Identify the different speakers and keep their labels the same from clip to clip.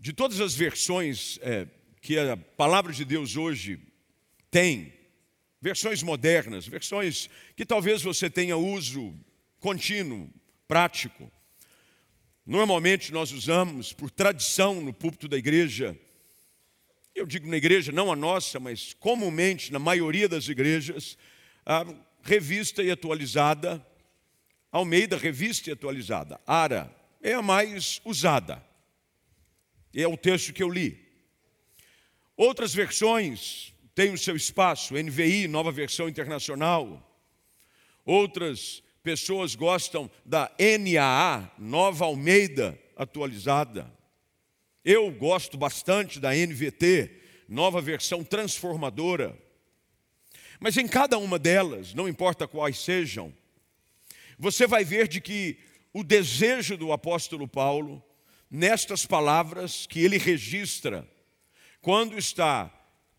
Speaker 1: de todas as versões é, que a palavra de Deus hoje tem, versões modernas, versões que talvez você tenha uso contínuo, prático. Normalmente nós usamos, por tradição no púlpito da igreja, eu digo na igreja, não a nossa, mas comumente na maioria das igrejas, a revista e atualizada, Almeida Revista e Atualizada, ARA, é a mais usada. É o texto que eu li. Outras versões têm o seu espaço, NVI, Nova Versão Internacional. Outras pessoas gostam da NAA, Nova Almeida Atualizada. Eu gosto bastante da NVT, Nova Versão Transformadora. Mas em cada uma delas, não importa quais sejam, você vai ver de que o desejo do apóstolo Paulo nestas palavras que ele registra, quando está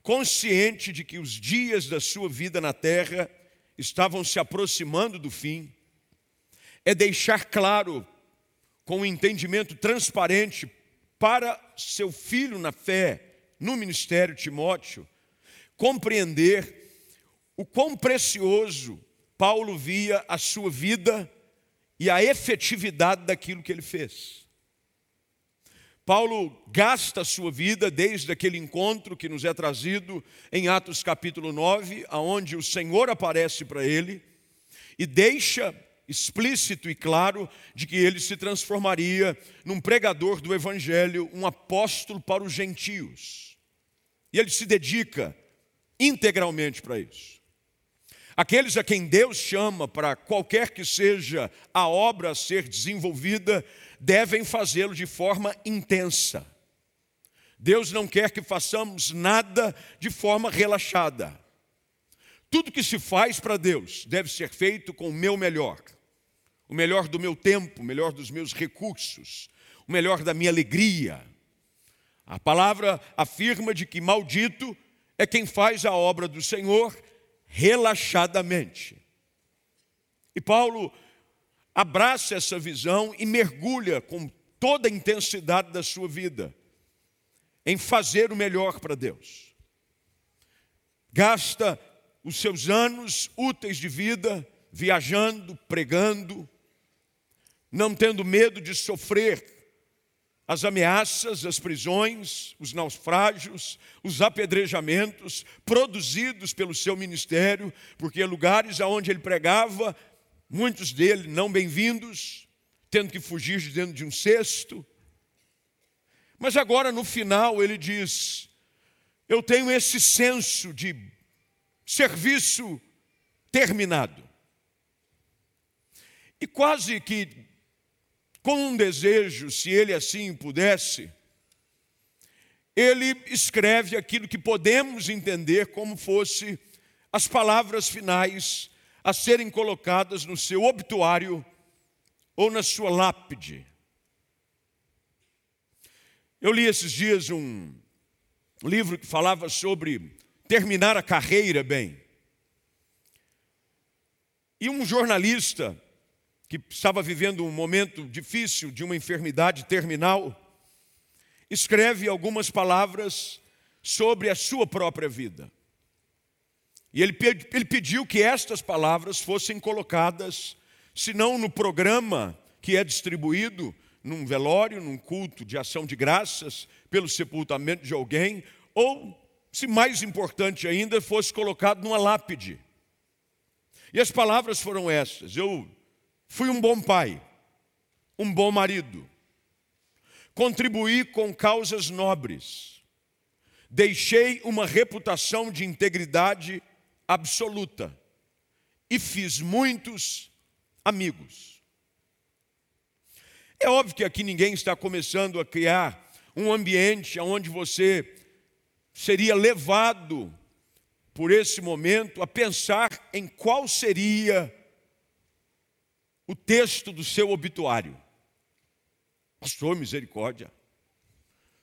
Speaker 1: consciente de que os dias da sua vida na terra estavam se aproximando do fim, é deixar claro, com um entendimento transparente, para seu filho na fé, no ministério Timóteo, compreender o quão precioso Paulo via a sua vida e a efetividade daquilo que ele fez. Paulo gasta sua vida desde aquele encontro que nos é trazido em Atos capítulo 9, aonde o Senhor aparece para ele e deixa explícito e claro de que ele se transformaria num pregador do evangelho, um apóstolo para os gentios. E ele se dedica integralmente para isso. Aqueles a quem Deus chama para qualquer que seja a obra a ser desenvolvida, devem fazê-lo de forma intensa. Deus não quer que façamos nada de forma relaxada. Tudo que se faz para Deus deve ser feito com o meu melhor, o melhor do meu tempo, o melhor dos meus recursos, o melhor da minha alegria. A palavra afirma de que maldito é quem faz a obra do Senhor relaxadamente. E Paulo abraça essa visão e mergulha com toda a intensidade da sua vida em fazer o melhor para Deus. Gasta os seus anos úteis de vida viajando, pregando, não tendo medo de sofrer as ameaças, as prisões, os naufrágios, os apedrejamentos produzidos pelo seu ministério, porque lugares aonde ele pregava muitos dele não bem-vindos, tendo que fugir de dentro de um cesto. Mas agora no final ele diz: Eu tenho esse senso de serviço terminado. E quase que com um desejo, se ele assim pudesse, ele escreve aquilo que podemos entender como fosse as palavras finais a serem colocadas no seu obituário ou na sua lápide. Eu li esses dias um livro que falava sobre terminar a carreira bem. E um jornalista que estava vivendo um momento difícil de uma enfermidade terminal, escreve algumas palavras sobre a sua própria vida. E ele, ele pediu que estas palavras fossem colocadas, se não no programa que é distribuído num velório, num culto de ação de graças, pelo sepultamento de alguém, ou, se mais importante ainda, fosse colocado numa lápide. E as palavras foram essas: Eu fui um bom pai, um bom marido, contribuí com causas nobres, deixei uma reputação de integridade absoluta e fiz muitos amigos. É óbvio que aqui ninguém está começando a criar um ambiente onde você seria levado por esse momento a pensar em qual seria o texto do seu obituário. Pastor, misericórdia.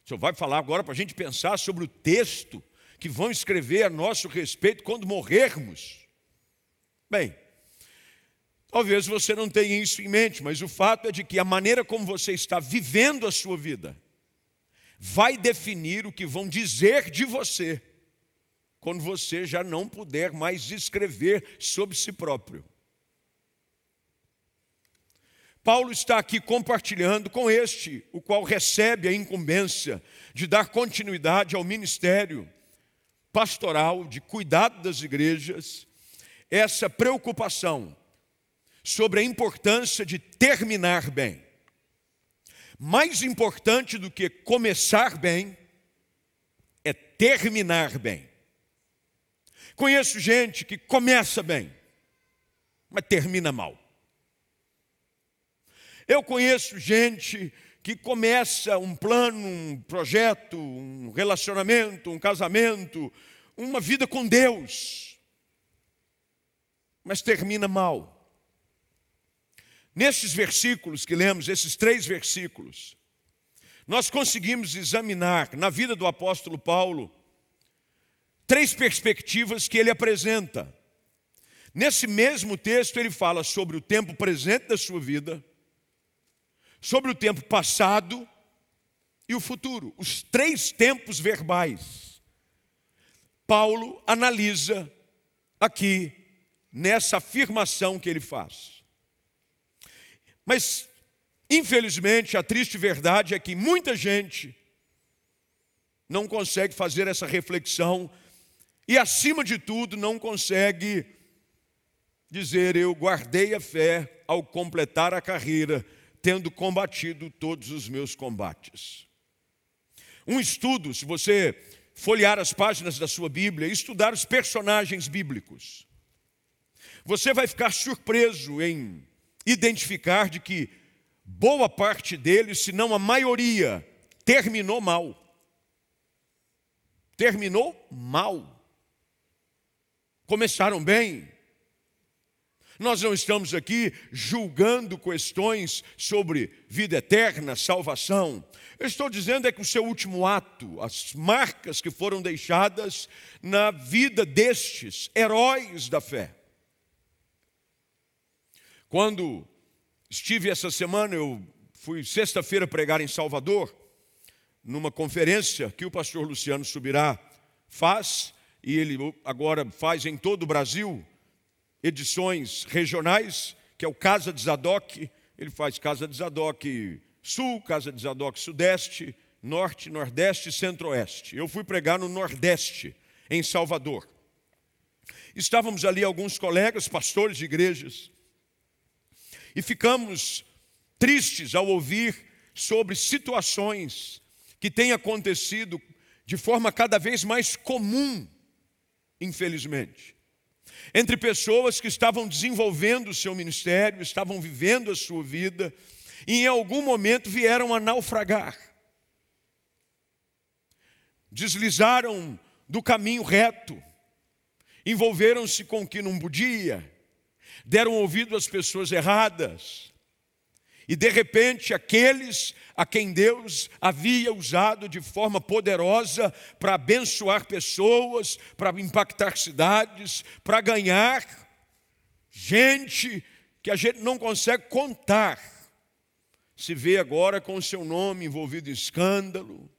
Speaker 1: O senhor vai falar agora para a gente pensar sobre o texto que vão escrever a nosso respeito quando morrermos. Bem, talvez você não tenha isso em mente, mas o fato é de que a maneira como você está vivendo a sua vida, vai definir o que vão dizer de você quando você já não puder mais escrever sobre si próprio. Paulo está aqui compartilhando com este, o qual recebe a incumbência de dar continuidade ao ministério pastoral, de cuidado das igrejas, essa preocupação sobre a importância de terminar bem. Mais importante do que começar bem é terminar bem. Conheço gente que começa bem, mas termina mal. Eu conheço gente que começa um plano, um projeto, um relacionamento, um casamento, uma vida com Deus, mas termina mal. Nesses versículos que lemos, esses três versículos, nós conseguimos examinar na vida do apóstolo Paulo três perspectivas que ele apresenta. Nesse mesmo texto, ele fala sobre o tempo presente da sua vida, sobre o tempo passado e o futuro, os três tempos verbais. Paulo analisa aqui nessa afirmação que ele faz. Mas, infelizmente, a triste verdade é que muita gente não consegue fazer essa reflexão e, acima de tudo, não consegue dizer: Eu guardei a fé ao completar a carreira, tendo combatido todos os meus combates. Um estudo, se você folhear as páginas da sua Bíblia e estudar os personagens bíblicos, você vai ficar surpreso em identificar de que boa parte deles, se não a maioria, terminou mal. Terminou mal. Começaram bem. Nós não estamos aqui julgando questões sobre vida eterna, salvação. Eu estou dizendo é que o seu último ato, as marcas que foram deixadas na vida destes heróis da fé, quando estive essa semana, eu fui sexta-feira pregar em Salvador, numa conferência que o pastor Luciano Subirá faz, e ele agora faz em todo o Brasil, edições regionais, que é o Casa de Zadok, ele faz Casa de Zadok Sul, Casa de Zadok Sudeste, Norte, Nordeste e Centro-Oeste. Eu fui pregar no Nordeste, em Salvador. Estávamos ali alguns colegas, pastores de igrejas, e ficamos tristes ao ouvir sobre situações que têm acontecido de forma cada vez mais comum, infelizmente, entre pessoas que estavam desenvolvendo o seu ministério, estavam vivendo a sua vida e em algum momento vieram a naufragar. Deslizaram do caminho reto, envolveram-se com o que não podia, deram ouvido às pessoas erradas. E de repente, aqueles a quem Deus havia usado de forma poderosa para abençoar pessoas, para impactar cidades, para ganhar gente que a gente não consegue contar, se vê agora com o seu nome envolvido em escândalo,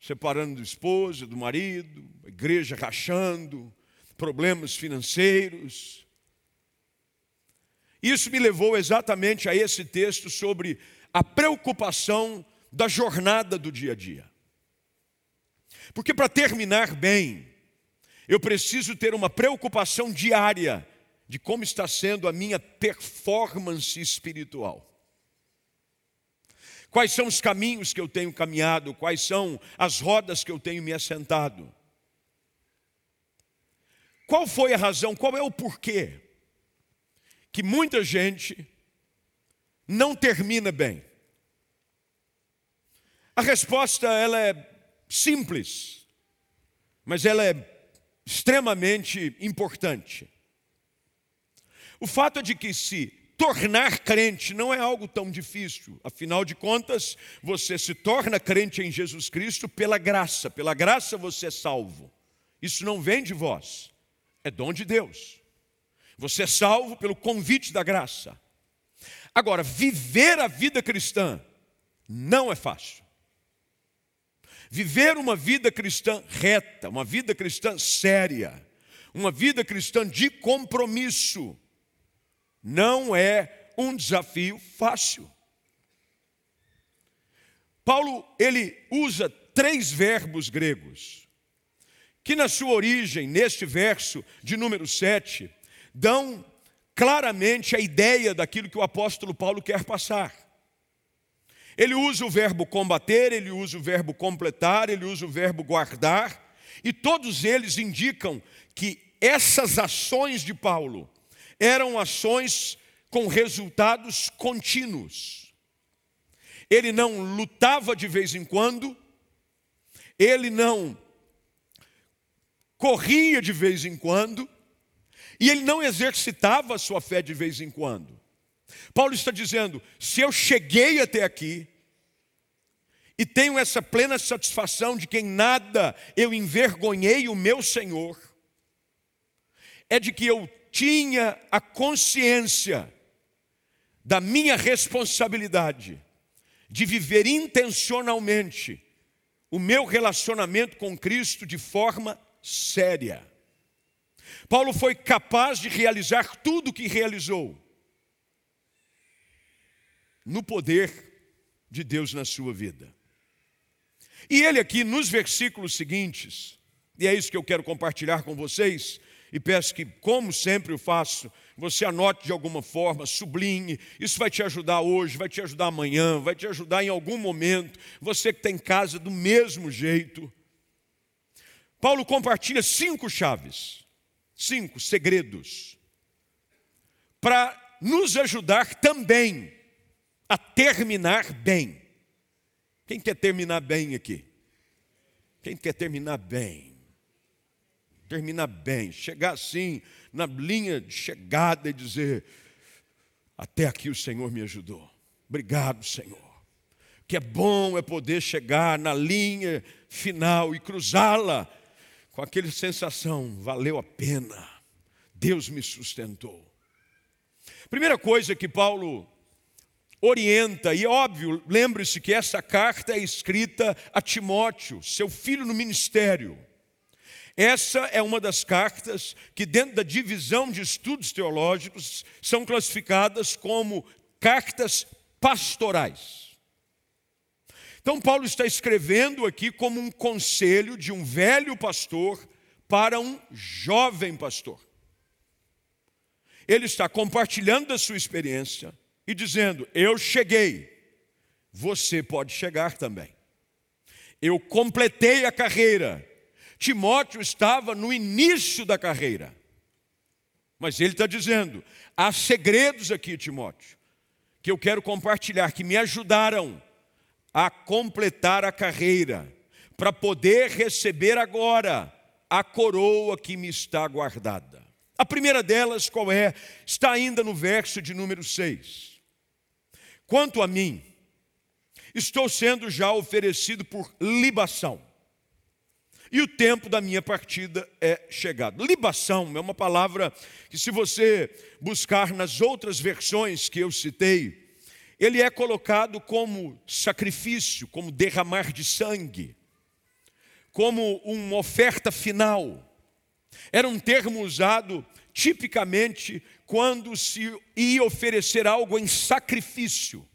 Speaker 1: separando do esposo, do marido, a igreja rachando, problemas financeiros. Isso me levou exatamente a esse texto sobre a preocupação da jornada do dia a dia. Porque para terminar bem, eu preciso ter uma preocupação diária de como está sendo a minha performance espiritual. Quais são os caminhos que eu tenho caminhado, quais são as rodas que eu tenho me assentado. Qual foi a razão, qual é o porquê que muita gente não termina bem? A resposta ela é simples, mas ela é extremamente importante. O fato é de que se tornar crente não é algo tão difícil. Afinal de contas, você se torna crente em Jesus Cristo pela graça. Pela graça você é salvo. Isso não vem de vós, é dom de Deus. Você é salvo pelo convite da graça. Agora, viver a vida cristã não é fácil. viver uma vida cristã reta, uma vida cristã séria, uma vida cristã de compromisso, não é um desafio fácil. Paulo, ele usa três verbos gregos, que na sua origem, neste verso de número 7, dão claramente a ideia daquilo que o apóstolo Paulo quer passar. Ele usa o verbo combater, ele usa o verbo completar, ele usa o verbo guardar, e todos eles indicam que essas ações de Paulo eram ações com resultados contínuos. Ele não lutava de vez em quando, ele não corria de vez em quando, e ele não exercitava a sua fé de vez em quando. Paulo está dizendo: se eu cheguei até aqui, e tenho essa plena satisfação de que em nada eu envergonhei o meu Senhor, é de que eu tinha a consciência da minha responsabilidade de viver intencionalmente o meu relacionamento com Cristo de forma séria. Paulo foi capaz de realizar tudo o que realizou no poder de Deus na sua vida. E ele aqui nos versículos seguintes, e é isso que eu quero compartilhar com vocês, e peço que, como sempre eu faço, você anote de alguma forma, sublinhe. Isso vai te ajudar hoje, vai te ajudar amanhã, vai te ajudar em algum momento. Você que está em casa do mesmo jeito. Paulo compartilha cinco chaves, cinco segredos, para nos ajudar também a terminar bem. Quem quer terminar bem aqui? Quem quer terminar bem? terminar bem, chegar assim na linha de chegada e dizer: Até aqui o Senhor me ajudou. Obrigado, Senhor. Que é bom é poder chegar na linha final e cruzá-la com aquela sensação: valeu a pena, Deus me sustentou. Primeira coisa que Paulo orienta, e é óbvio, lembre-se que essa carta é escrita a Timóteo, seu filho no ministério. Essa é uma das cartas que, dentro da divisão de estudos teológicos, são classificadas como cartas pastorais. Então, Paulo está escrevendo aqui como um conselho de um velho pastor para um jovem pastor. Ele está compartilhando a sua experiência e dizendo: Eu cheguei, você pode chegar também. Eu completei a carreira, Timóteo estava no início da carreira. Mas ele está dizendo: há segredos aqui, Timóteo, que eu quero compartilhar, que me ajudaram a completar a carreira, para poder receber agora a coroa que me está guardada. A primeira delas, qual é? Está ainda no verso de número 6. Quanto a mim, estou sendo já oferecido por libação e o tempo da minha partida é chegado. Libação é uma palavra que, se você buscar nas outras versões que eu citei, ele é colocado como sacrifício, como derramar de sangue, como uma oferta final. Era um termo usado tipicamente quando se ia oferecer algo em sacrifício.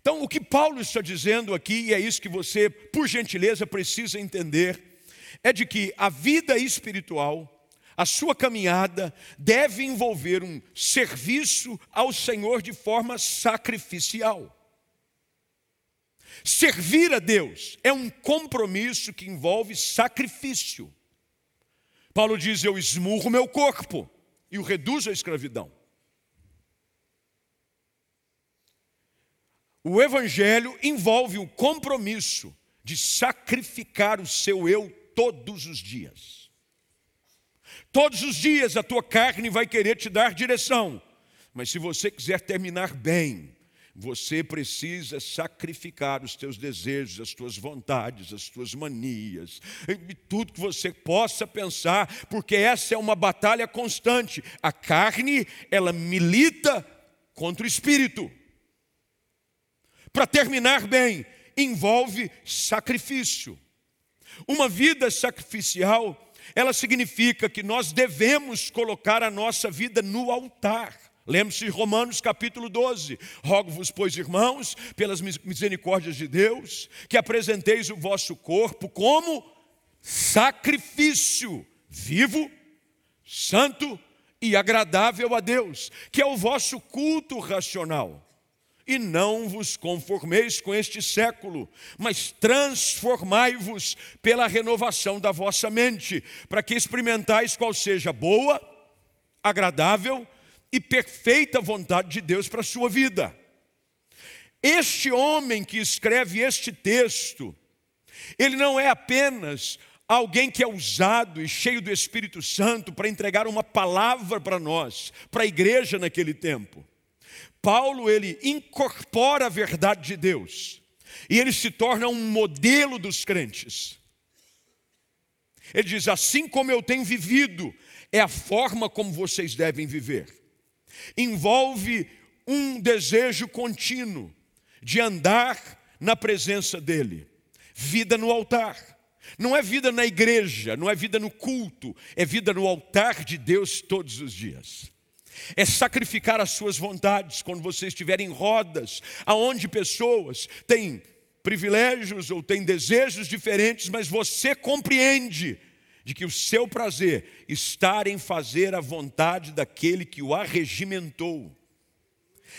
Speaker 1: Então, o que Paulo está dizendo aqui, e é isso que você, por gentileza, precisa entender, é de que a vida espiritual, a sua caminhada, deve envolver um serviço ao Senhor de forma sacrificial. Servir a Deus é um compromisso que envolve sacrifício. Paulo diz: Eu esmurro meu corpo e o reduzo à escravidão. O Evangelho envolve o compromisso de sacrificar o seu eu todos os dias. Todos os dias a tua carne vai querer te dar direção, mas se você quiser terminar bem, você precisa sacrificar os teus desejos, as tuas vontades, as tuas manias, tudo que você possa pensar, porque essa é uma batalha constante. A carne, ela milita contra o espírito para terminar bem, envolve sacrifício. Uma vida sacrificial, ela significa que nós devemos colocar a nossa vida no altar. Lembre-se de Romanos capítulo 12. Rogo-vos, pois, irmãos, pelas misericórdias de Deus, que apresenteis o vosso corpo como sacrifício vivo, santo e agradável a Deus, que é o vosso culto racional. E não vos conformeis com este século, mas transformai-vos pela renovação da vossa mente, para que experimentais qual seja boa, agradável e perfeita vontade de Deus para a sua vida. Este homem que escreve este texto, ele não é apenas alguém que é usado e cheio do Espírito Santo para entregar uma palavra para nós, para a igreja naquele tempo. Paulo, ele incorpora a verdade de Deus e ele se torna um modelo dos crentes. Ele diz: assim como eu tenho vivido, é a forma como vocês devem viver. Envolve um desejo contínuo de andar na presença dEle, vida no altar não é vida na igreja, não é vida no culto, é vida no altar de Deus todos os dias. É sacrificar as suas vontades quando você estiver em rodas, aonde pessoas têm privilégios ou têm desejos diferentes, mas você compreende de que o seu prazer está em fazer a vontade daquele que o arregimentou.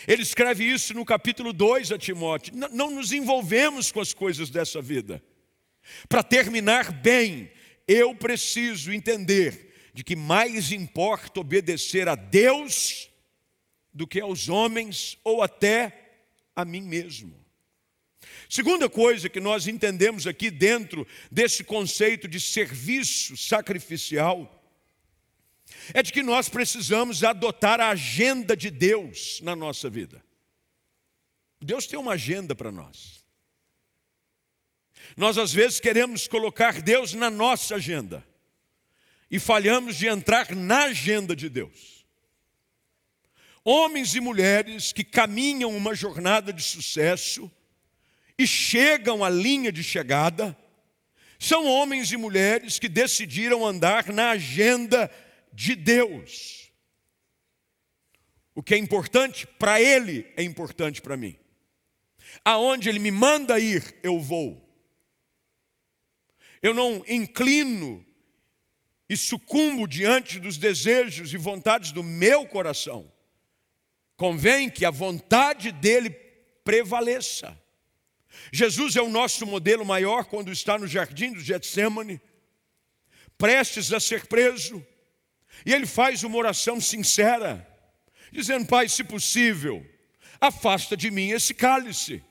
Speaker 1: Ele escreve isso no capítulo 2 a Timóteo. Não nos envolvemos com as coisas dessa vida. Para terminar bem, eu preciso entender de que mais importa obedecer a Deus do que aos homens ou até a mim mesmo. Segunda coisa que nós entendemos aqui dentro desse conceito de serviço sacrificial é de que nós precisamos adotar a agenda de Deus na nossa vida. Deus tem uma agenda para nós. Nós às vezes queremos colocar Deus na nossa agenda e falhamos de entrar na agenda de Deus. Homens e mulheres que caminham uma jornada de sucesso e chegam à linha de chegada, são homens e mulheres que decidiram andar na agenda de Deus. O que é importante para Ele é importante para mim. Aonde Ele me manda ir, eu vou eu não inclino e sucumbo diante dos desejos e vontades do meu coração. Convém que a vontade dele prevaleça. Jesus é o nosso modelo maior quando está no jardim do Getsemane, prestes a ser preso, e ele faz uma oração sincera, dizendo: Pai, se possível, afasta de mim esse cálice.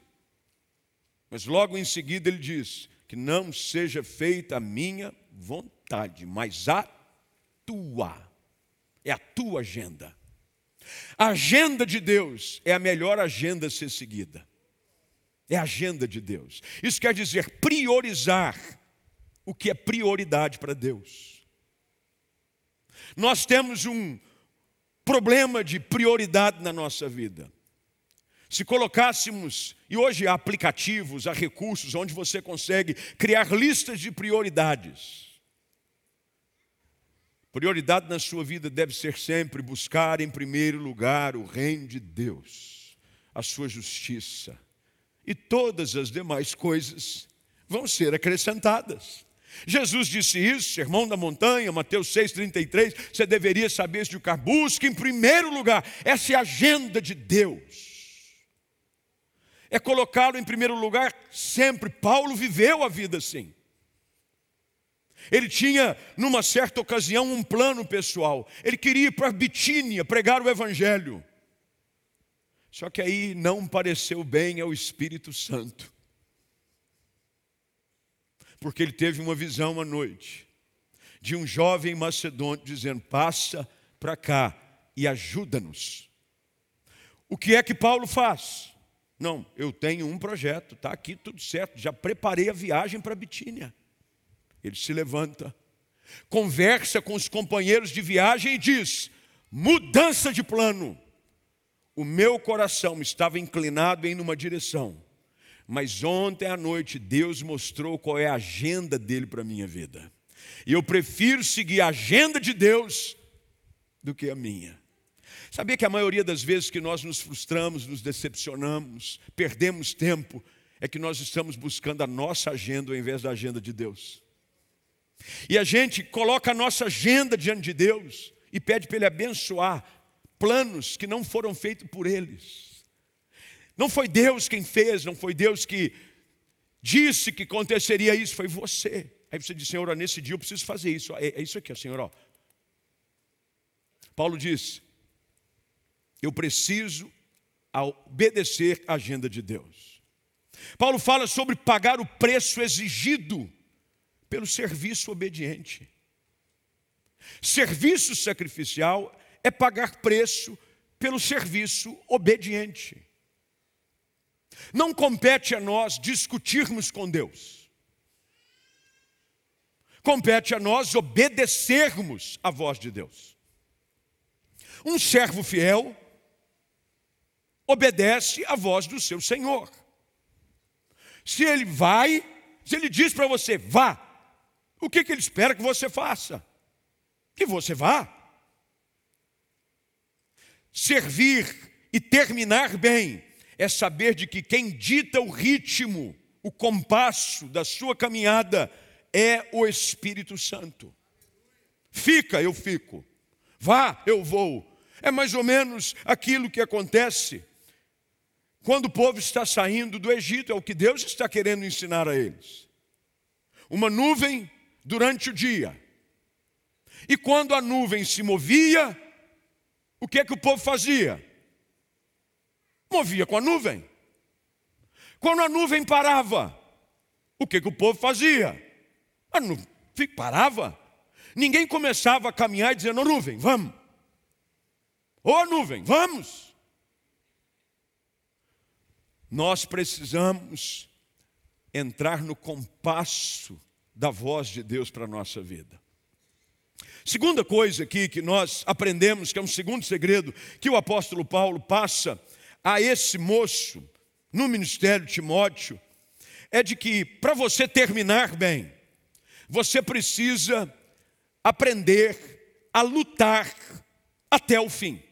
Speaker 1: Mas logo em seguida ele diz: que não seja feita a minha vontade, mas a tua. É a tua agenda. A agenda de Deus é a melhor agenda a ser seguida. É a agenda de Deus. Isso quer dizer priorizar o que é prioridade para Deus. Nós temos um problema de prioridade na nossa vida. Se colocássemos, e hoje há aplicativos, há recursos onde você consegue criar listas de prioridades. Prioridade na sua vida deve ser sempre buscar em primeiro lugar o reino de Deus, a sua justiça, e todas as demais coisas vão ser acrescentadas. Jesus disse isso, Sermão da Montanha, Mateus 6,33. Você deveria saber isso de cá. Busque em primeiro lugar, essa é a agenda de Deus é colocá-lo em primeiro lugar sempre. Paulo viveu a vida assim. Ele tinha, numa certa ocasião, um plano pessoal. Ele queria ir para Bitínia pregar o Evangelho. Só que aí não pareceu bem ao Espírito Santo. Porque ele teve uma visão à noite de um jovem macedônio dizendo: Passa para cá e ajuda-nos. O que é que Paulo faz? Não, eu tenho um projeto, está aqui tudo certo, já preparei a viagem para Bitínia. Ele se levanta, conversa com os companheiros de viagem e diz: mudança de plano. O meu coração estava inclinado em uma direção, Mas ontem à noite Deus mostrou qual é a agenda dele para a minha vida. E eu prefiro seguir a agenda de Deus do que a minha. Sabia que a maioria das vezes que nós nos frustramos, nos decepcionamos, perdemos tempo, é que nós estamos buscando a nossa agenda ao invés da agenda de Deus. E a gente coloca a nossa agenda diante de Deus e pede para Ele abençoar planos que não foram feitos por eles. Não foi Deus quem fez, não foi Deus que disse que aconteceria isso, foi você. Aí você diz, Senhor, nesse dia eu preciso fazer isso. É, é isso aqui, Senhor. Ó. Paulo diz: Eu preciso obedecer à agenda de Deus. Paulo fala sobre pagar o preço exigido pelo serviço obediente. Serviço sacrificial é pagar preço pelo serviço obediente. Não compete a nós discutirmos com Deus. Compete a nós obedecermos à voz de Deus. Um servo fiel obedece à voz do seu Senhor. Se ele vai, se ele diz para você, vá, o que, que ele espera que você faça? Que você vá. Servir e terminar bem é saber de que quem dita o ritmo, o compasso da sua caminhada é o Espírito Santo. Fica, eu fico. Vá, eu vou. É mais ou menos aquilo que acontece quando o povo está saindo do Egito, é o que Deus está querendo ensinar a eles. Uma nuvem durante o dia. E quando a nuvem se movia, o que é que o povo fazia? Movia com a nuvem. Quando a nuvem parava, o que, que o povo fazia? A nuvem parava. Ninguém começava a caminhar dizendo, nuvem, vamos. Ô nuvem, vamos. Nós precisamos entrar no compasso da voz de Deus para a nossa vida. Segunda coisa aqui que nós aprendemos, que é um segundo segredo que o apóstolo Paulo passa a esse moço no ministério de Timóteo, é de que para você terminar bem, você precisa aprender a lutar até o fim.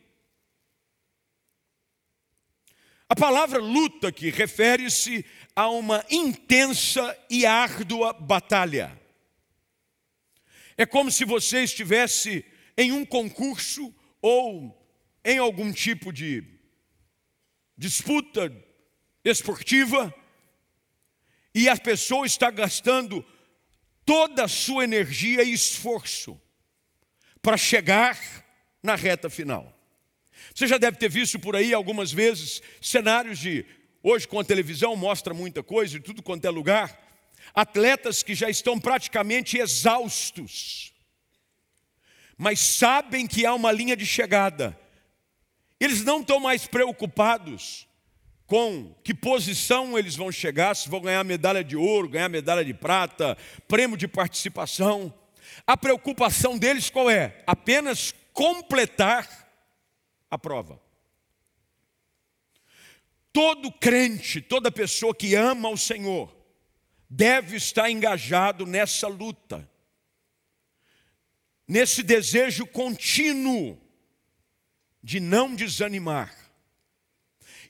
Speaker 1: A palavra luta aqui refere-se a uma intensa e árdua batalha. É como se você estivesse em um concurso ou em algum tipo de disputa esportiva e a pessoa está gastando toda a sua energia e esforço para chegar na reta final. Você já deve ter visto por aí algumas vezes cenários de Hoje, com a televisão, mostra muita coisa, de tudo quanto é lugar. Atletas que já estão praticamente exaustos, mas sabem que há uma linha de chegada. Eles não estão mais preocupados com que posição eles vão chegar, se vão ganhar medalha de ouro, ganhar medalha de prata, prêmio de participação. A preocupação deles qual é? Apenas completar a prova. Todo crente, toda pessoa que ama o Senhor, deve estar engajado nessa luta, nesse desejo contínuo de não desanimar.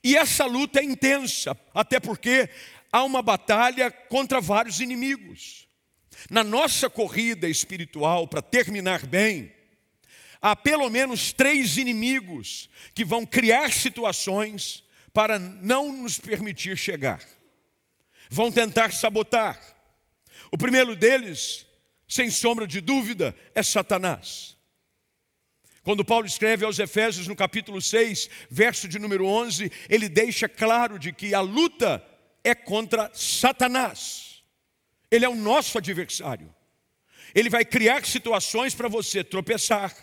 Speaker 1: E essa luta é intensa, até porque há uma batalha contra vários inimigos. Na nossa corrida espiritual, para terminar bem, há pelo menos três inimigos que vão criar situações para não nos permitir chegar. Vão tentar sabotar. O primeiro deles, sem sombra de dúvida, é Satanás. Quando Paulo escreve aos Efésios no capítulo 6, verso de número 11, ele deixa claro de que a luta é contra Satanás. Ele é o nosso adversário. Ele vai criar situações para você tropeçar.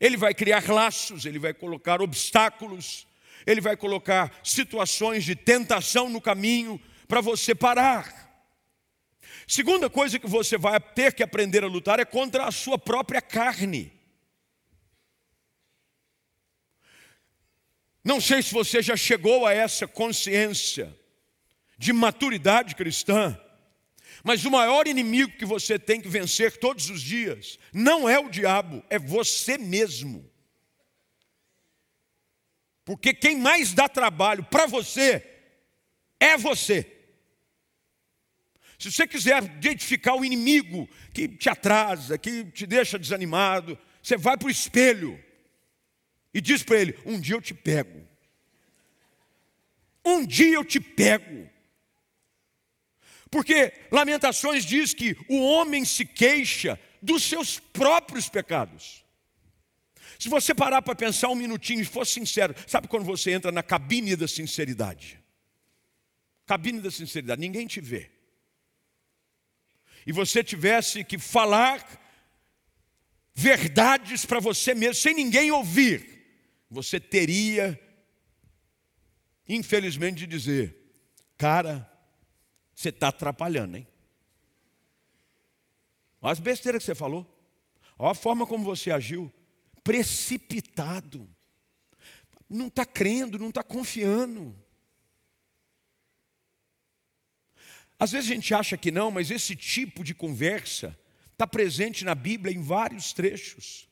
Speaker 1: Ele vai criar laços, ele vai colocar obstáculos, ele vai colocar situações de tentação no caminho para você parar. Segunda coisa que você vai ter que aprender a lutar é contra a sua própria carne. Não sei se você já chegou a essa consciência, de maturidade cristã. Mas o maior inimigo que você tem que vencer todos os dias não é o diabo, é você mesmo. Porque quem mais dá trabalho para você é você. Se você quiser identificar o inimigo que te atrasa, que te deixa desanimado, você vai para o espelho e diz para ele: Um dia eu te pego. Um dia eu te pego. Porque Lamentações diz que o homem se queixa dos seus próprios pecados. Se você parar para pensar um minutinho e for sincero, sabe quando você entra na cabine da sinceridade? Cabine da sinceridade, ninguém te vê. E você tivesse que falar verdades para você mesmo, sem ninguém ouvir, você teria, infelizmente, de dizer: cara, você está atrapalhando, hein? Olha as besteiras que você falou, olha a forma como você agiu, precipitado, não está crendo, não está confiando. Às vezes a gente acha que não, mas esse tipo de conversa está presente na Bíblia em vários trechos.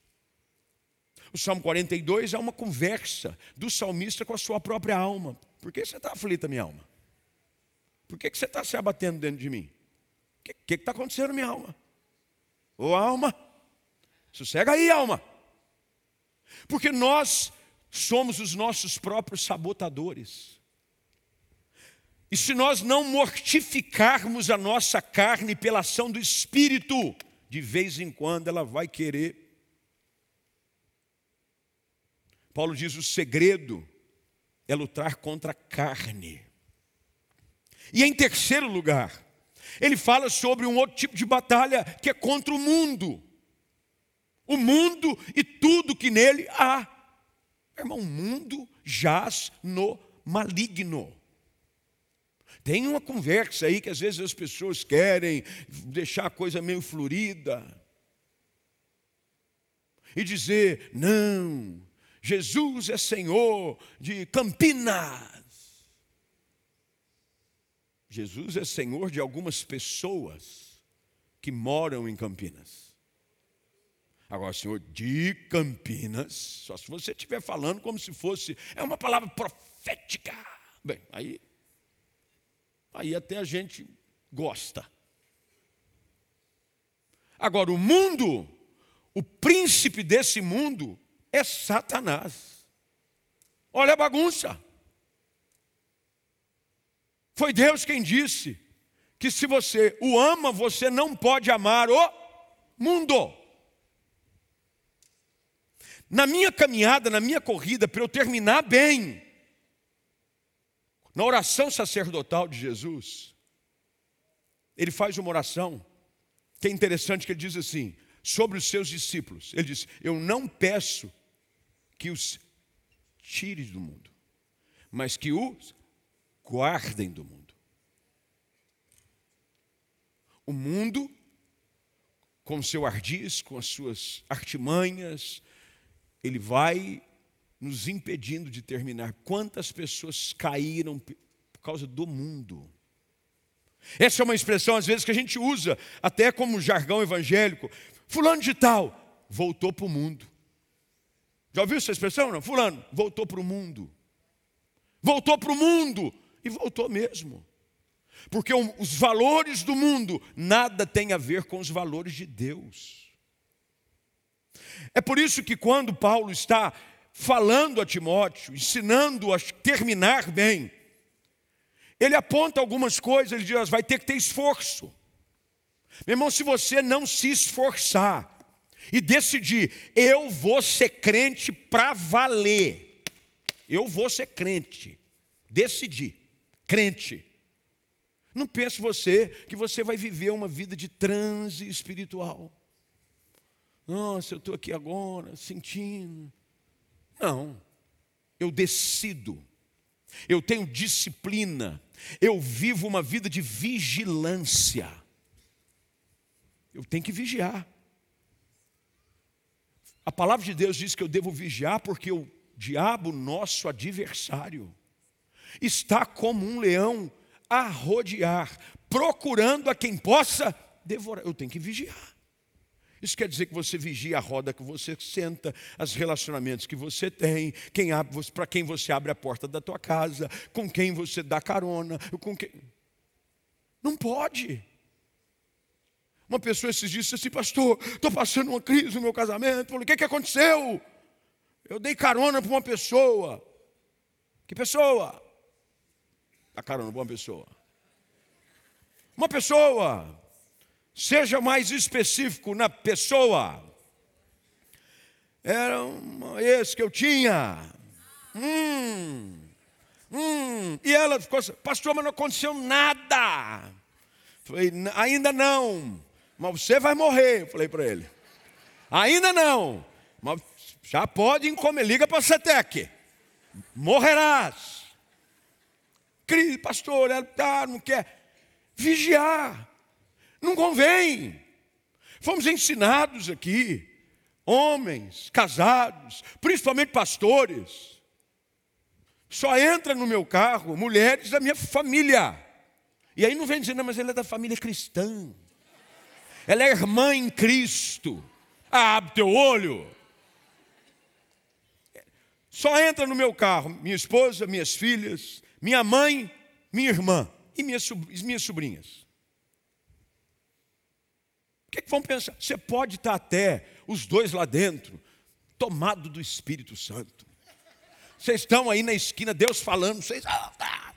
Speaker 1: O Salmo 42 é uma conversa do salmista com a sua própria alma. Por que você está aflita, minha alma? Por que você está se abatendo dentro de mim? O que está acontecendo, minha alma? Ô alma, sossega aí, alma. Porque nós somos os nossos próprios sabotadores. E se nós não mortificarmos a nossa carne pela ação do Espírito, de vez em quando ela vai querer. Paulo diz: o segredo é lutar contra a carne. E em terceiro lugar, ele fala sobre um outro tipo de batalha que é contra o mundo. O mundo e tudo que nele há. Irmão, o mundo jaz no maligno. Tem uma conversa aí que às vezes as pessoas querem deixar a coisa meio florida. E dizer, não, Jesus é Senhor de Campinas. Jesus é Senhor de algumas pessoas que moram em Campinas. Agora, Senhor de Campinas, só se você estiver falando como se fosse, é uma palavra profética. Bem, aí Aí até a gente gosta. Agora, o mundo, o príncipe desse mundo é Satanás. Olha a bagunça. Foi Deus quem disse que se você o ama, você não pode amar o mundo. Na minha caminhada, na minha corrida, para eu terminar bem, na oração sacerdotal de Jesus, ele faz uma oração que é interessante que ele diz assim, sobre os seus discípulos. Ele diz: "Eu não peço que os tires do mundo, mas que os guardem do mundo." O mundo com seu ardiz, com as suas artimanhas, ele vai nos impedindo de terminar. Quantas pessoas caíram por causa do mundo? Essa é uma expressão, às vezes, que a gente usa até como jargão evangélico. Fulano de tal voltou para o mundo. Já ouviu essa expressão? Não? Fulano voltou para o mundo. Voltou para o mundo. E voltou mesmo. Porque os valores do mundo nada tem a ver com os valores de Deus. É por isso que quando Paulo está falando a Timóteo, ensinando a terminar bem, ele aponta algumas coisas, ele diz: vai ter que ter esforço. Meu irmão, se você não se esforçar e decidir, eu vou ser crente para valer, eu vou ser crente, decidir, crente. Não pense você que você vai viver uma vida de transe espiritual. Nossa, eu estou aqui agora sentindo. Não. Eu decido. Eu tenho disciplina. Eu vivo uma vida de vigilância. Eu tenho que vigiar. A palavra de Deus diz que eu devo vigiar porque o diabo, nosso adversário, está como um leão a rodear, procurando a quem possa devorar. Eu tenho que vigiar. Isso quer dizer que você vigia a roda que você senta, os relacionamentos que você tem, quem para quem você abre a porta da tua casa, com quem você dá carona, com quem. Não pode. Uma pessoa esses dias disse assim, pastor, estou passando uma crise no meu casamento. Falei, o que, que aconteceu? Eu dei carona para uma pessoa. Que pessoa? Dá carona para uma pessoa. Uma pessoa Seja mais específico na pessoa. Era um ex que eu tinha. Hum, hum. E ela ficou assim, pastor, mas não aconteceu nada. Falei, ainda não, mas você vai morrer. falei para ele. Ainda não, mas já pode encomendar, liga para a CETEC. Morrerás. Pastor, ela tá, não quer vigiar. Não convém. Fomos ensinados aqui, homens, casados, principalmente pastores. Só entra no meu carro mulheres da minha família. E aí não vem dizendo, mas ela é da família cristã. Ela é irmã em Cristo. Abre teu olho. Só entra no meu carro minha esposa, minhas filhas, minha mãe, minha irmã e minhas sobrinhas que, que vão pensar? Você pode estar até os dois lá dentro, tomado do Espírito Santo. Vocês estão aí na esquina, Deus falando, vocês. Ah, ah.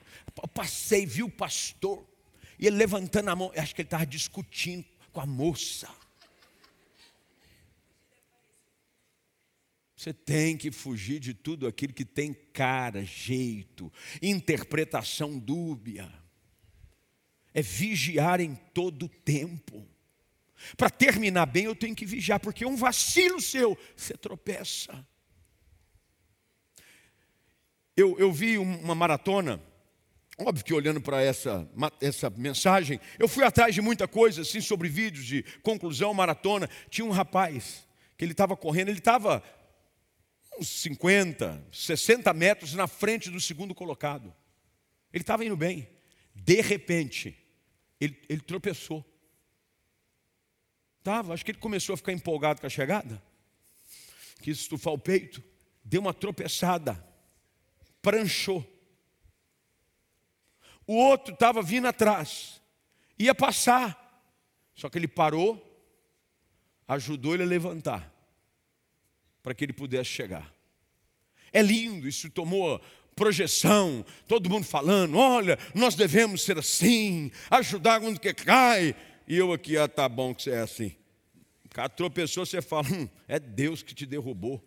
Speaker 1: Passei, vi o pastor, e ele levantando a mão, acho que ele estava discutindo com a moça. Você tem que fugir de tudo aquilo que tem cara, jeito, interpretação dúbia. É vigiar em todo o tempo. Para terminar bem, eu tenho que vigiar, porque um vacilo seu, você tropeça. Eu, eu vi uma maratona, óbvio que olhando para essa, essa mensagem, eu fui atrás de muita coisa, assim, sobre vídeos de conclusão, maratona. Tinha um rapaz que ele estava correndo, ele estava uns 50, 60 metros na frente do segundo colocado. Ele estava indo bem. De repente, ele, ele tropeçou. Acho que ele começou a ficar empolgado com a chegada. Quis estufar o peito, deu uma tropeçada, pranchou. O outro estava vindo atrás, ia passar, só que ele parou, ajudou ele a levantar, para que ele pudesse chegar. É lindo, isso tomou projeção, todo mundo falando: olha, nós devemos ser assim, ajudar quando que cai. E eu aqui, ah, tá bom que você é assim. O cara tropeçou, você fala, hum, é Deus que te derrubou.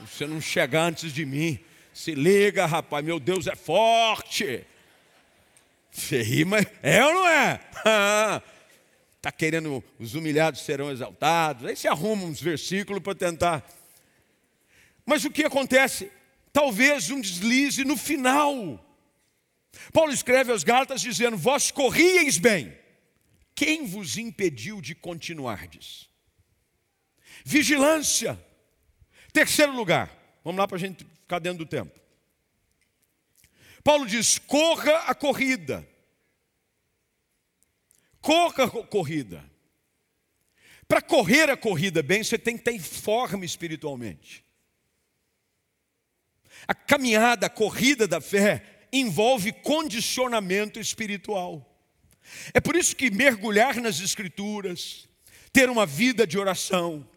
Speaker 1: Você não chegar antes de mim. Se liga, rapaz, meu Deus é forte. Você ri, mas é ou não é? Está querendo, os humilhados serão exaltados. Aí você arruma uns versículos para tentar. Mas o que acontece? Talvez um deslize no final. Paulo escreve aos Gálatas dizendo: Vós corrieis bem. Quem vos impediu de continuardes? Vigilância. Terceiro lugar, vamos lá para a gente ficar dentro do tempo. Paulo diz: corra a corrida. Corra a corrida. Para correr a corrida bem, você tem que estar em forma espiritualmente. A caminhada, a corrida da fé envolve condicionamento espiritual. É por isso que mergulhar nas Escrituras, ter uma vida de oração,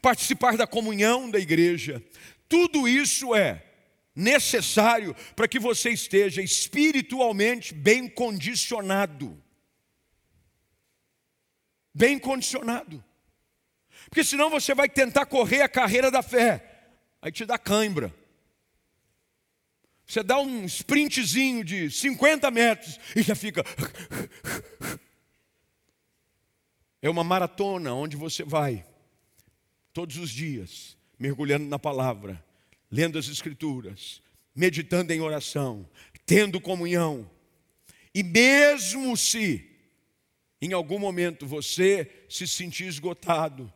Speaker 1: participar da comunhão da igreja, tudo isso é necessário para que você esteja espiritualmente bem condicionado. Bem condicionado. Porque senão você vai tentar correr a carreira da fé, aí te dá cãibra. Você dá um sprintzinho de 50 metros e já fica. É uma maratona onde você vai todos os dias, mergulhando na palavra, lendo as Escrituras, meditando em oração, tendo comunhão. E mesmo se em algum momento você se sentir esgotado,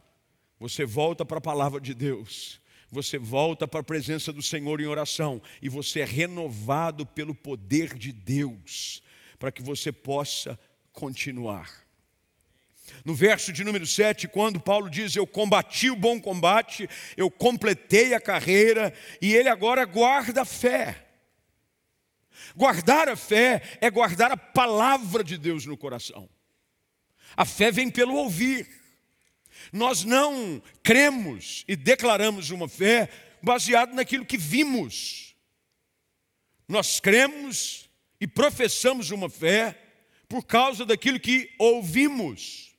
Speaker 1: você volta para a palavra de Deus você volta para a presença do Senhor em oração e você é renovado pelo poder de Deus. para que você possa continuar. No verso de número 7, quando Paulo diz: Eu combati o bom combate, eu completei a carreira, e ele agora guarda a fé. Guardar a fé é guardar a palavra de Deus no coração. A fé vem pelo ouvir. Nós não cremos e declaramos uma fé baseado naquilo que vimos. Nós cremos e professamos uma fé por causa daquilo que ouvimos.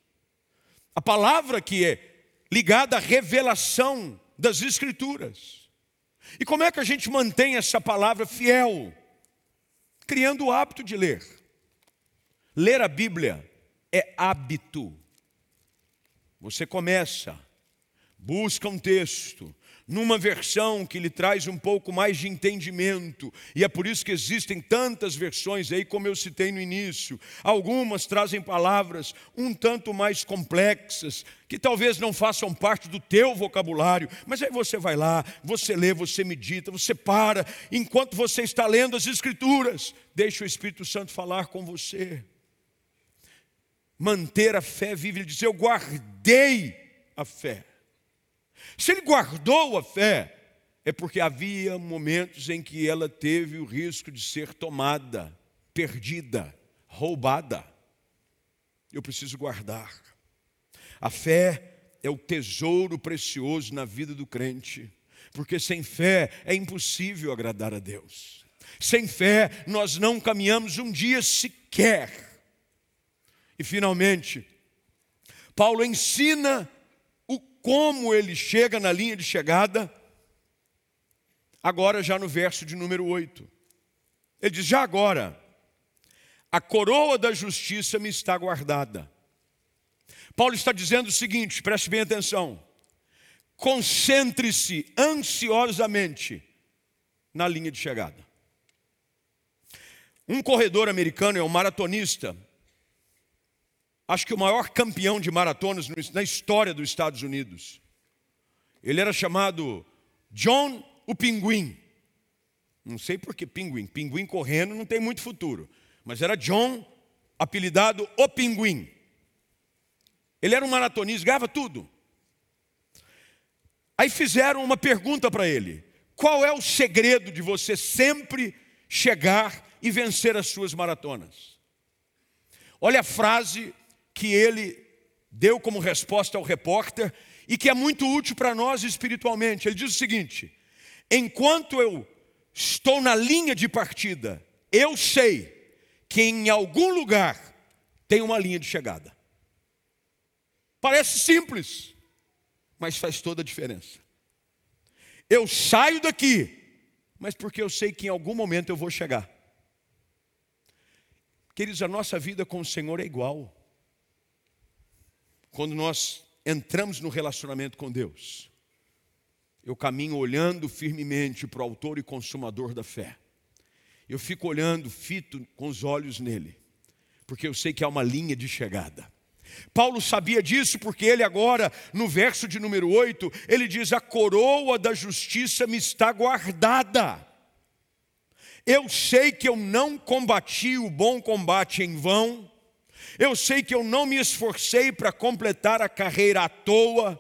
Speaker 1: A palavra que é ligada à revelação das Escrituras. E como é que a gente mantém essa palavra fiel? Criando o hábito de ler. Ler a Bíblia é hábito. Você começa, busca um texto, numa versão que lhe traz um pouco mais de entendimento, e é por isso que existem tantas versões aí, como eu citei no início. Algumas trazem palavras um tanto mais complexas, que talvez não façam parte do teu vocabulário, mas aí você vai lá, você lê, você medita, você para, enquanto você está lendo as Escrituras, deixa o Espírito Santo falar com você manter a fé viva. Ele diz: Eu guardei a fé. Se ele guardou a fé, é porque havia momentos em que ela teve o risco de ser tomada, perdida, roubada. Eu preciso guardar. A fé é o tesouro precioso na vida do crente, porque sem fé é impossível agradar a Deus. Sem fé, nós não caminhamos um dia sequer e finalmente, Paulo ensina o como ele chega na linha de chegada, agora já no verso de número 8. Ele diz: Já agora, a coroa da justiça me está guardada. Paulo está dizendo o seguinte, preste bem atenção. Concentre-se ansiosamente na linha de chegada. Um corredor americano é um maratonista acho que o maior campeão de maratonas na história dos Estados Unidos. Ele era chamado John o Pinguim. Não sei por que pinguim. Pinguim correndo não tem muito futuro. Mas era John, apelidado o Pinguim. Ele era um maratonista, ganhava tudo. Aí fizeram uma pergunta para ele: qual é o segredo de você sempre chegar e vencer as suas maratonas? Olha a frase que ele deu como resposta ao repórter e que é muito útil para nós espiritualmente. Ele diz o seguinte: enquanto eu estou na linha de partida, eu sei que em algum lugar tem uma linha de chegada. Parece simples, mas faz toda a diferença. Eu saio daqui, mas porque eu sei que em algum momento eu vou chegar. Queridos, a nossa vida com o Senhor é igual quando nós entramos no relacionamento com Deus, eu caminho olhando firmemente para o autor e consumador da fé. Eu fico olhando, fito com os olhos nele, porque eu sei que há uma linha de chegada. Paulo sabia disso porque ele agora, no verso de número 8, ele diz: A coroa da justiça me está guardada. Eu sei que eu não combati o bom combate em vão, eu sei que eu não me esforcei para completar a carreira à toa.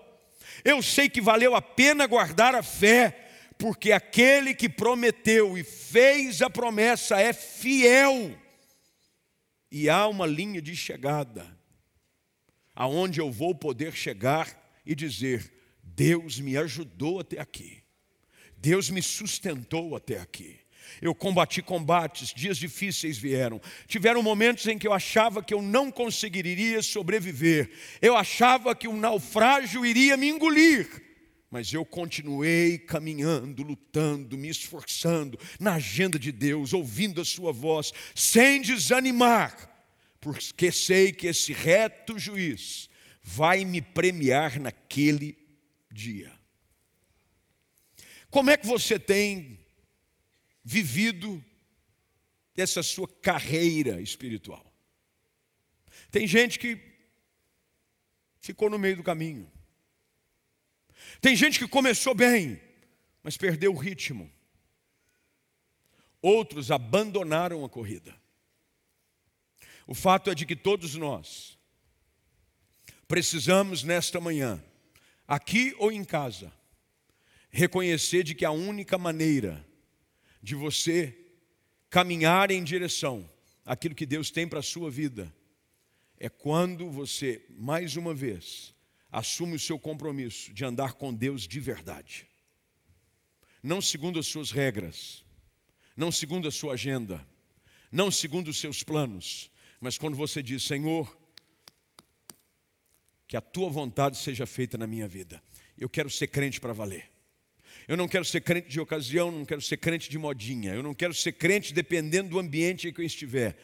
Speaker 1: Eu sei que valeu a pena guardar a fé, porque aquele que prometeu e fez a promessa é fiel. E há uma linha de chegada, aonde eu vou poder chegar e dizer: Deus me ajudou até aqui, Deus me sustentou até aqui. Eu combati combates, dias difíceis vieram. Tiveram momentos em que eu achava que eu não conseguiria sobreviver. Eu achava que um naufrágio iria me engolir. Mas eu continuei caminhando, lutando, me esforçando na agenda de Deus, ouvindo a Sua voz, sem desanimar, porque sei que esse reto juiz vai me premiar naquele dia. Como é que você tem vivido essa sua carreira espiritual. Tem gente que ficou no meio do caminho. Tem gente que começou bem, mas perdeu o ritmo. Outros abandonaram a corrida. O fato é de que todos nós precisamos nesta manhã, aqui ou em casa, reconhecer de que a única maneira de você caminhar em direção àquilo que Deus tem para a sua vida é quando você, mais uma vez, assume o seu compromisso de andar com Deus de verdade. Não segundo as suas regras, não segundo a sua agenda, não segundo os seus planos, mas quando você diz: Senhor, que a tua vontade seja feita na minha vida. Eu quero ser crente para valer. Eu não quero ser crente de ocasião, não quero ser crente de modinha. Eu não quero ser crente dependendo do ambiente em que eu estiver.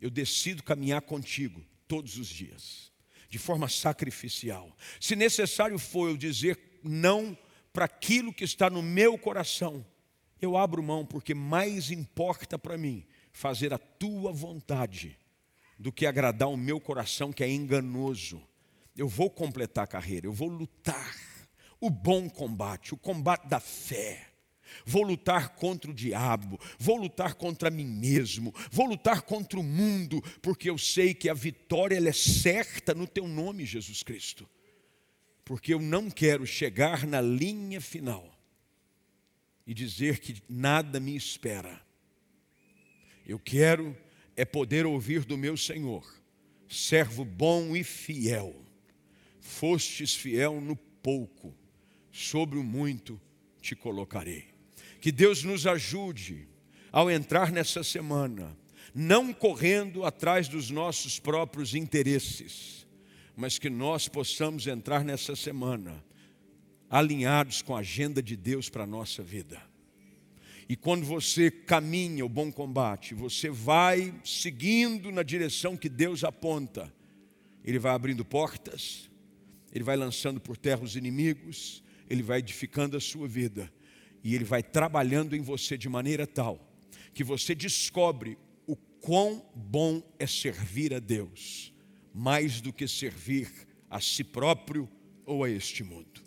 Speaker 1: Eu decido caminhar contigo todos os dias, de forma sacrificial. Se necessário for eu dizer não para aquilo que está no meu coração, eu abro mão, porque mais importa para mim fazer a tua vontade do que agradar o meu coração, que é enganoso. Eu vou completar a carreira, eu vou lutar o bom combate, o combate da fé. Vou lutar contra o diabo, vou lutar contra mim mesmo, vou lutar contra o mundo, porque eu sei que a vitória é certa no teu nome, Jesus Cristo. Porque eu não quero chegar na linha final e dizer que nada me espera. Eu quero é poder ouvir do meu Senhor, servo bom e fiel. Fostes fiel no pouco, sobre o muito te colocarei. Que Deus nos ajude ao entrar nessa semana, não correndo atrás dos nossos próprios interesses, mas que nós possamos entrar nessa semana alinhados com a agenda de Deus para a nossa vida. E quando você caminha o bom combate, você vai seguindo na direção que Deus aponta. Ele vai abrindo portas, ele vai lançando por terra os inimigos, ele vai edificando a sua vida e ele vai trabalhando em você de maneira tal que você descobre o quão bom é servir a Deus, mais do que servir a si próprio ou a este mundo.